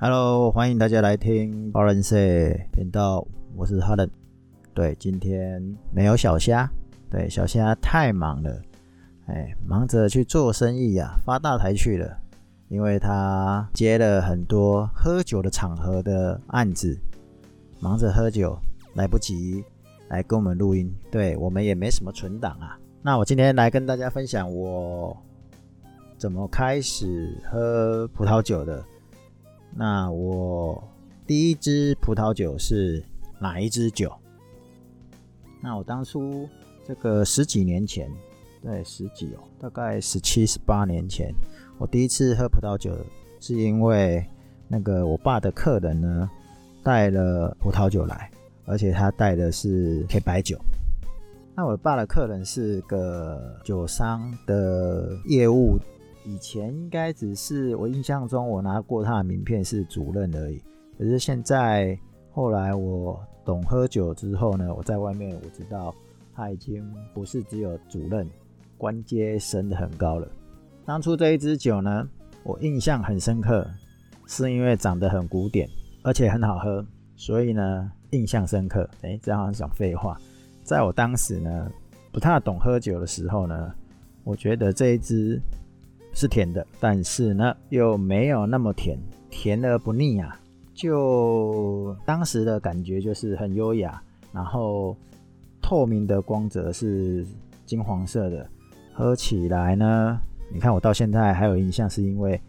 Hello，欢迎大家来听包人社频道，我是哈伦。对，今天没有小虾，对，小虾太忙了，哎，忙着去做生意呀、啊，发大财去了。因为他接了很多喝酒的场合的案子，忙着喝酒，来不及来跟我们录音。对，我们也没什么存档啊。那我今天来跟大家分享我怎么开始喝葡萄酒的。那我第一支葡萄酒是哪一支酒？那我当初这个十几年前，对，十几哦，大概十七、十八年前，我第一次喝葡萄酒，是因为那个我爸的客人呢带了葡萄酒来，而且他带的是黑白酒。那我爸的客人是个酒商的业务。以前应该只是我印象中，我拿过他的名片是主任而已。可是现在后来我懂喝酒之后呢，我在外面我知道他已经不是只有主任，官阶升得很高了。当初这一支酒呢，我印象很深刻，是因为长得很古典，而且很好喝，所以呢印象深刻。诶，这好像讲废话。在我当时呢不太懂喝酒的时候呢，我觉得这一支。是甜的，但是呢又没有那么甜，甜而不腻啊。就当时的感觉就是很优雅，然后透明的光泽是金黄色的，喝起来呢，你看我到现在还有印象，是因为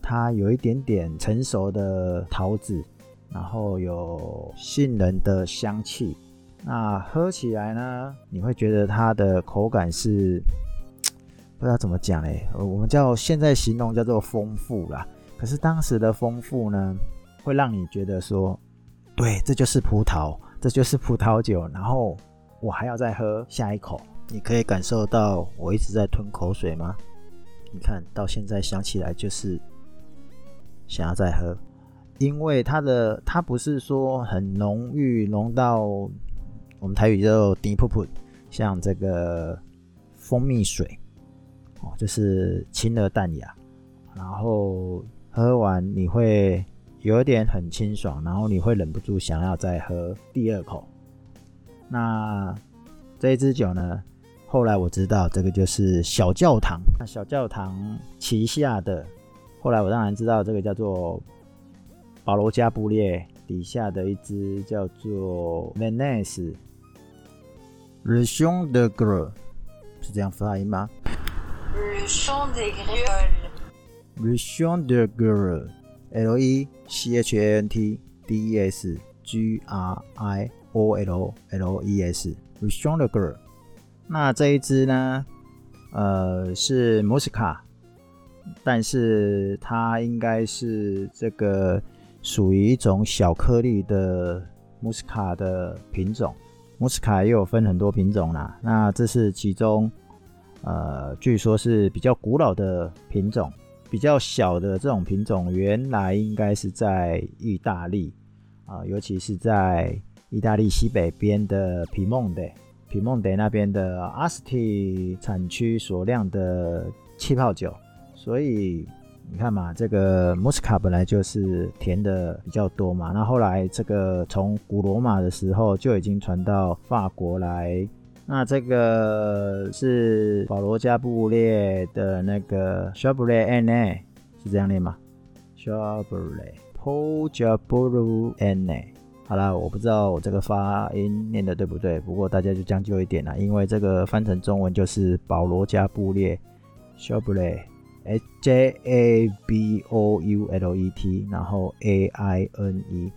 它有一点点成熟的桃子，然后有杏仁的香气。那喝起来呢，你会觉得它的口感是。不知道怎么讲嘞，我们叫现在形容叫做丰富啦。可是当时的丰富呢，会让你觉得说，对，这就是葡萄，这就是葡萄酒。然后我还要再喝下一口，你可以感受到我一直在吞口水吗？你看到现在想起来就是想要再喝，因为它的它不是说很浓郁，浓到我们台语叫做甜噗噗，像这个蜂蜜水。就是清而淡雅，然后喝完你会有点很清爽，然后你会忍不住想要再喝第二口。那这一支酒呢？后来我知道这个就是小教堂，那小教堂旗下的。后来我当然知道这个叫做保罗加布列底下的一支叫做 Vaness Ruchon de Grès，是这样发音吗？Ruchon de Grès，Ruchon de Grès，L E C H A N T D E S G R I O L L E S，Ruchon de Grès。那这一只呢，呃，是 Muscat，但是它应该是这个属于一种小颗粒的 Muscat 的品种。Muscat 也有分很多品种啦，那这是其中。呃，据说是比较古老的品种，比较小的这种品种，原来应该是在意大利啊，尤其是在意大利西北边的皮蒙德，皮蒙德那边的阿斯蒂产区所酿的气泡酒。所以你看嘛，这个莫斯卡本来就是甜的比较多嘛，那后来这个从古罗马的时候就已经传到法国来。那这个是保罗加布列的那个 Chablais N.A. 是这样念吗？Chablais Paul Jabourou N.A. 好啦，我不知道我这个发音念的对不对，不过大家就将就一点啦，因为这个翻成中文就是保罗加布列 Chablais J-A-B-O-U-L-E-T，然后 A-I-N-E，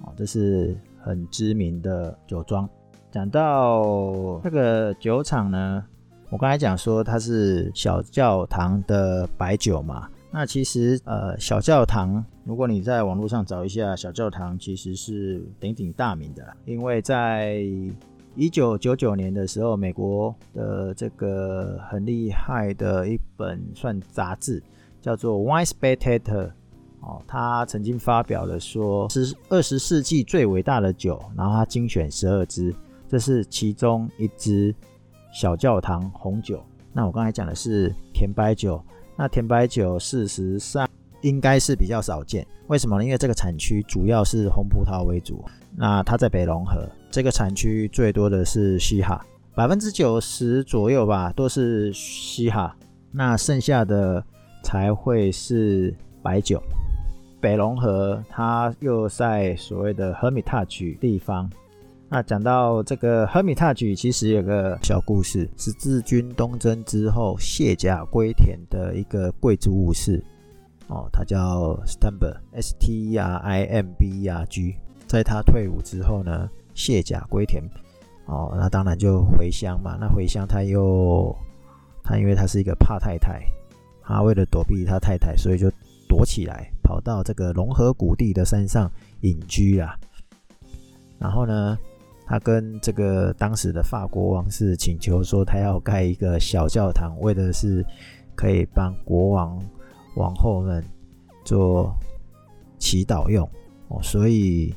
哦，这是很知名的酒庄。讲到这个酒厂呢，我刚才讲说它是小教堂的白酒嘛，那其实呃小教堂，如果你在网络上找一下小教堂，其实是鼎鼎大名的，因为在一九九九年的时候，美国的这个很厉害的一本算杂志叫做《Wine Spectator》哦，他曾经发表了说是二十世纪最伟大的酒，然后他精选十二支。这是其中一支小教堂红酒。那我刚才讲的是甜白酒。那甜白酒事实上应该是比较少见。为什么呢？因为这个产区主要是红葡萄为主。那它在北龙河这个产区最多的是西哈，百分之九十左右吧，都是西哈。那剩下的才会是白酒。北龙河它又在所谓的 Hermitage 地方。那讲到这个 Hermitage，其实有个小故事，是十字军东征之后卸甲归田的一个贵族武士。哦，他叫 Stimber，S T R I M B R G。在他退伍之后呢，卸甲归田。哦，那当然就回乡嘛。那回乡他又，他因为他是一个怕太太，他为了躲避他太太，所以就躲起来，跑到这个龙河谷地的山上隐居啦。然后呢，他跟这个当时的法国王室请求说，他要盖一个小教堂，为的是可以帮国王。王后们做祈祷用哦，所以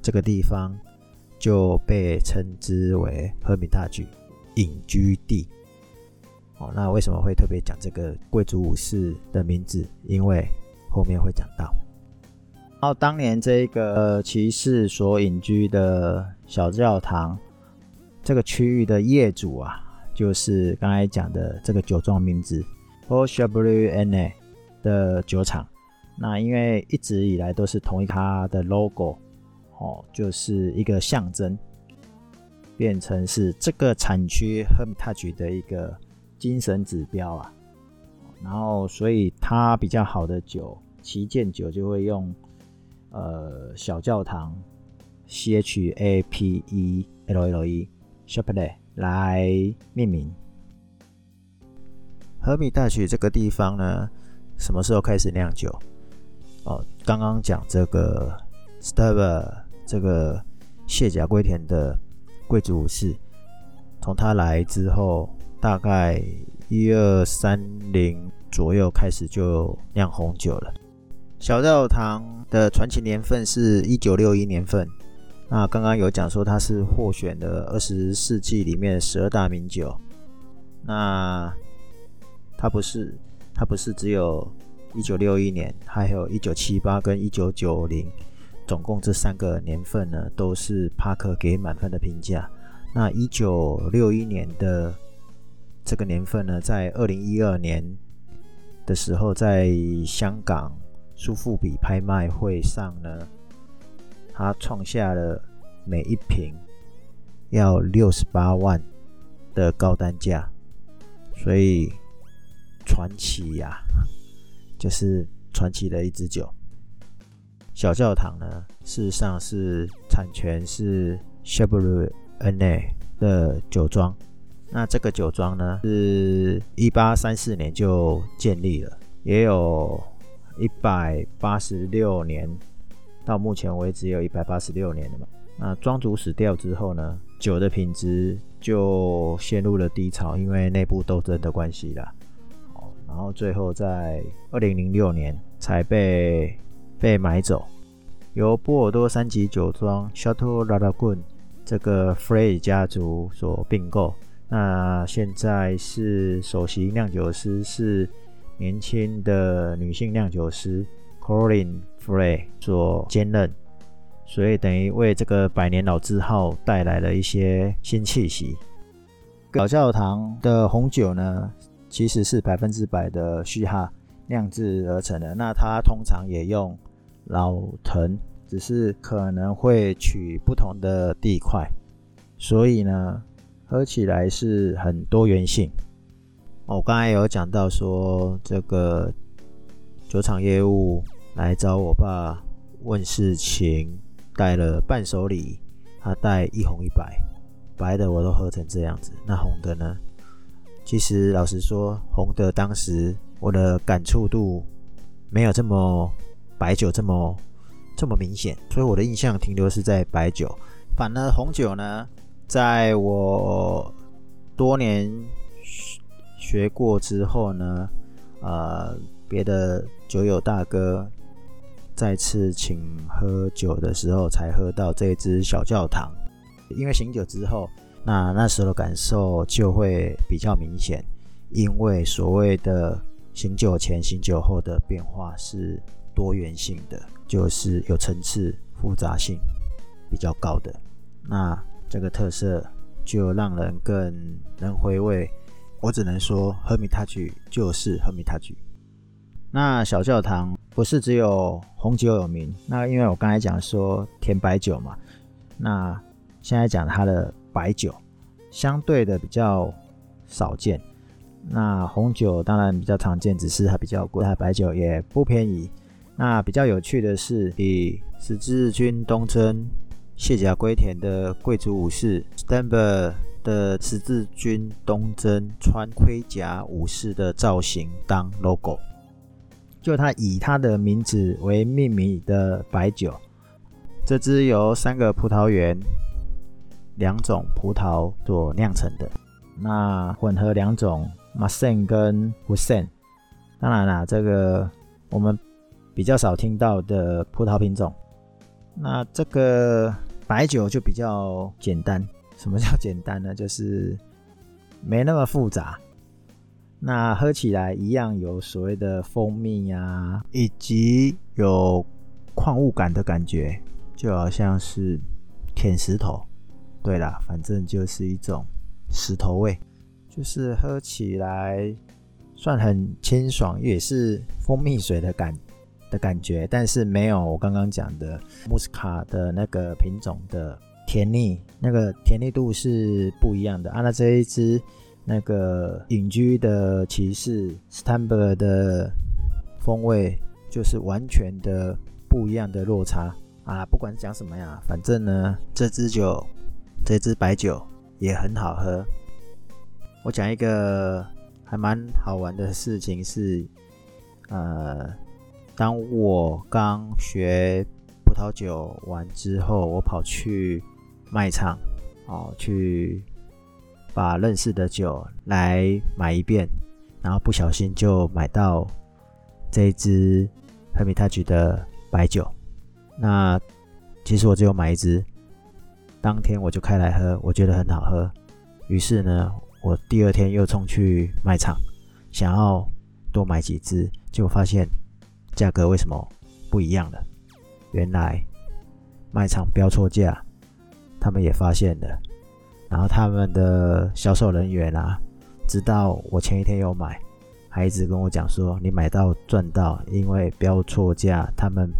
这个地方就被称之为 Hermitage 隐居地哦。那为什么会特别讲这个贵族武士的名字？因为后面会讲到。然后当年这个骑士所隐居的小教堂，这个区域的业主啊，就是刚才讲的这个酒庄名字 Paul Chateau-Yonne 的酒厂，那因为一直以来都是同一咖的 logo，哦，就是一个象征，变成是这个产区 Hermitage 的一个精神指标啊。然后，所以它比较好的酒，旗舰酒就会用呃小教堂 C H A P E L L E Chapelet 来命名。Hermitage 这个地方呢，什么时候开始酿酒？哦，刚刚讲这个 Stimberg 这个卸甲归田的贵族武士，从他来之后，大概一二三零左右开始就酿红酒了。小教堂的传奇年份是一九六一年份。那刚刚有讲说它是获选的二十世纪里面十二大名酒。那它不是。它不是只有一九六一年，还有一九七八跟一九九零，总共这三个年份呢，都是帕克给满分的评价。那一九六一年的这个年份呢，在二零一二年的时候，在香港苏富比拍卖会上呢，它创下了每一瓶要六十八万的高单价，所以。传奇呀、就是传奇的一支酒。小教堂呢，事实上是产权是 Chateau-Yonne 的酒庄。那这个酒庄呢，是一八三四年就建立了，也有一百八十六年，到目前为止有一百八十六年了嘛。那庄主死掉之后呢，酒的品质就陷入了低潮，因为内部斗争的关系啦。然后最后在二零零六年才被被买走，由波尔多三级酒庄 Château Laragon 这个 Frey 家族所并购。那现在是首席酿酒师是年轻的女性酿酒师 Corinne Frey 所兼任，所以等于为这个百年老字号带来了一些新气息。小教堂的红酒呢，其实是百分之百的希哈酿制而成的。那它通常也用老藤，只是可能会取不同的地块，所以呢，喝起来是很多元性。我刚才有讲到说，这个酒厂业务来找我爸问事情，带了伴手礼，他带一红一白，白的我都喝成这样子，那红的呢？其实老实说，红的当时我的感触度没有这么白酒这么这么明显，所以我的印象停留是在白酒。反而红酒呢，在我多年学过之后呢，呃，别的酒友大哥再次请喝酒的时候，才喝到这支小教堂。因为醒酒之后。那那时候的感受就会比较明显，因为所谓的醒酒前、醒酒后的变化是多元性的，就是有层次、复杂性比较高的。那这个特色就让人更能回味。我只能说，Hermitage 就是 Hermitage。那小教堂不是只有红酒有名，那因为我刚才讲说甜白酒嘛，那现在讲它的白酒，相对的比较少见。那红酒当然比较常见，只是它比较贵，它白酒也不便宜。那比较有趣的是，以十字军东征、卸甲归田的贵族武士 Stamber 的十字军东征穿盔甲武士的造型当 logo，就他以他的名字为命名的白酒，这支由三个葡萄园、两种葡萄所酿成的，那混合两种 Marsanne 跟 Roussanne，当然啦，这个我们比较少听到的葡萄品种，那这个白酒就比较简单。什么叫 简单呢？就是没那么复杂。那喝起来一样有所谓的蜂蜜啊，以及有矿物感的感觉，就好像是舔石头。对啦，反正就是一种石头味，就是喝起来算很清爽，也是蜂蜜水的感的感觉，但是没有我刚刚讲的穆斯卡的那个品种的。甜腻，那个甜腻度是不一样的啊。那这一支那个隐居的骑士 Stamber 的风味就是完全的不一样的落差啊。不管讲什么呀，反正呢，这支酒，这支白酒也很好喝。我讲一个还蛮好玩的事情是，呃，当我刚学葡萄酒完之后，我跑去。卖场哦，去把认识的酒来买一遍，然后不小心就买到这一支 Hermitage 的白酒。那其实我只有买一支，当天我就开来喝，我觉得很好喝。于是呢，我第二天又冲去卖场，想要多买几支，结果发现价格为什么不一样了？原来卖场标错价。他们也发现了，然后他们的销售人员啊，知道我前一天有买，还一直跟我讲说：“你买到赚到，因为标错价，他们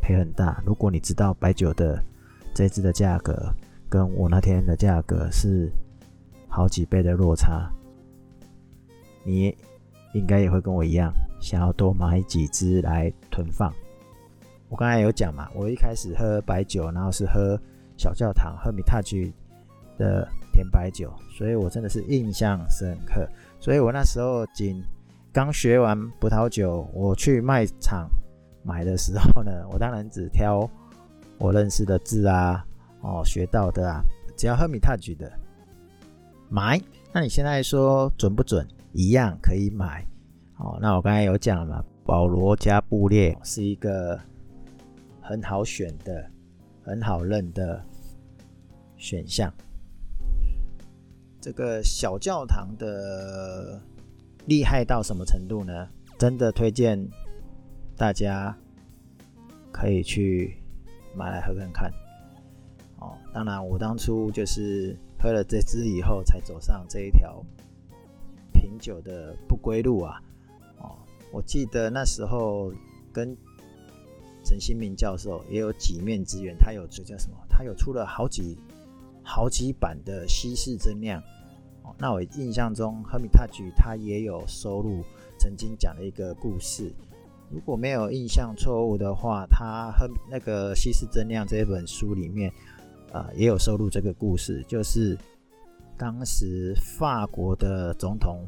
赔很大。如果你知道白酒的这支的价格跟我那天的价格是好几倍的落差，你应该也会跟我一样，想要多买几支来囤放。”我刚才有讲嘛，我一开始喝白酒，然后是喝。小教堂 Hermitage 的甜白酒，所以我真的是印象深刻。所以我那时候仅刚学完葡萄酒，我去卖场买的时候呢，我当然只挑我认识的字啊，哦，学到的啊，只要 Hermitage 的买。那你现在说准不准？一样可以买。哦，那我刚才有讲了，保罗加布列是一个很好选的。很好认的选项。这个小教堂的厉害到什么程度呢？真的推荐大家可以去买来喝看看。哦，当然，我当初就是喝了这支以后，才走上这一条品酒的不归路啊。哦，我记得那时候跟。陈新明教授也有几面之缘，他有这叫什么？他有出了好几好几版的稀释增量。哦，那我印象中，Hermitage 他也有收录曾经讲的一个故事。如果没有印象错误的话，他和那个稀释增量这本书里面，呃，也有收录这个故事，就是当时法国的总统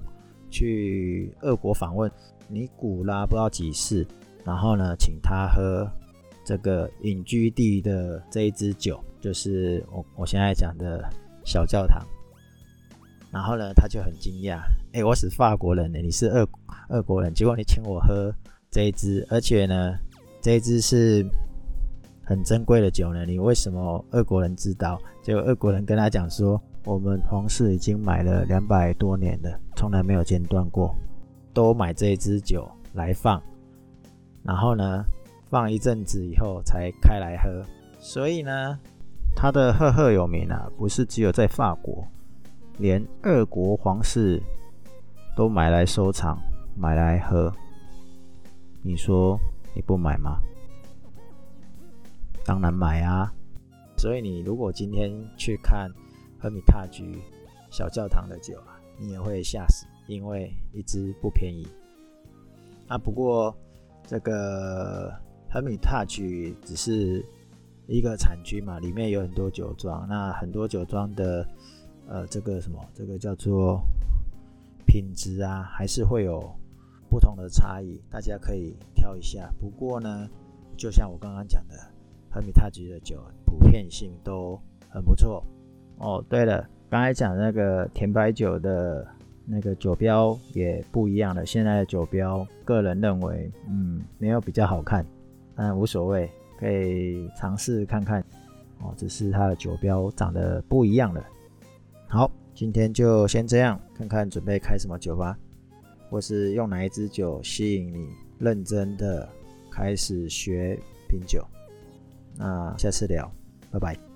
去俄国访问尼古拉不知道几世。然后呢，请他喝这个隐居地的这一支酒，就是我我现在讲的小教堂。然后呢，他就很惊讶，哎，我是法国人呢，你是俄俄国人，结果你请我喝这一支，而且呢，这一支是很珍贵的酒呢，你为什么俄国人知道？结果俄国人跟他讲说，我们皇室已经买了两百多年了，从来没有间断过。都买这一支酒来放，然后呢，放一阵子以后才开来喝。所以呢，它的赫赫有名啊，不是只有在法国，连俄国皇室都买来收藏、买来喝。你说你不买吗？当然买啊！所以你如果今天去看赫米塔居小教堂的酒啊，你也会吓死，因为一支不便宜。啊，不过这个赫米塔居只是一个产区嘛，里面有很多酒庄，那很多酒庄的呃这个什么，这个叫做品质啊，还是会有不同的差异，大家可以挑一下。不过呢，就像我刚刚讲的。赫米塔吉的酒普遍性都很不错哦。对了，刚才讲那个甜白酒的那个酒标也不一样了。现在的酒标，个人认为，嗯，没有比较好看，但无所谓，可以尝试看看哦。只是它的酒标长得不一样了。好，今天就先这样，看看准备开什么酒吧，或是用哪一支酒吸引你认真的开始学品酒。那下次聊，拜拜。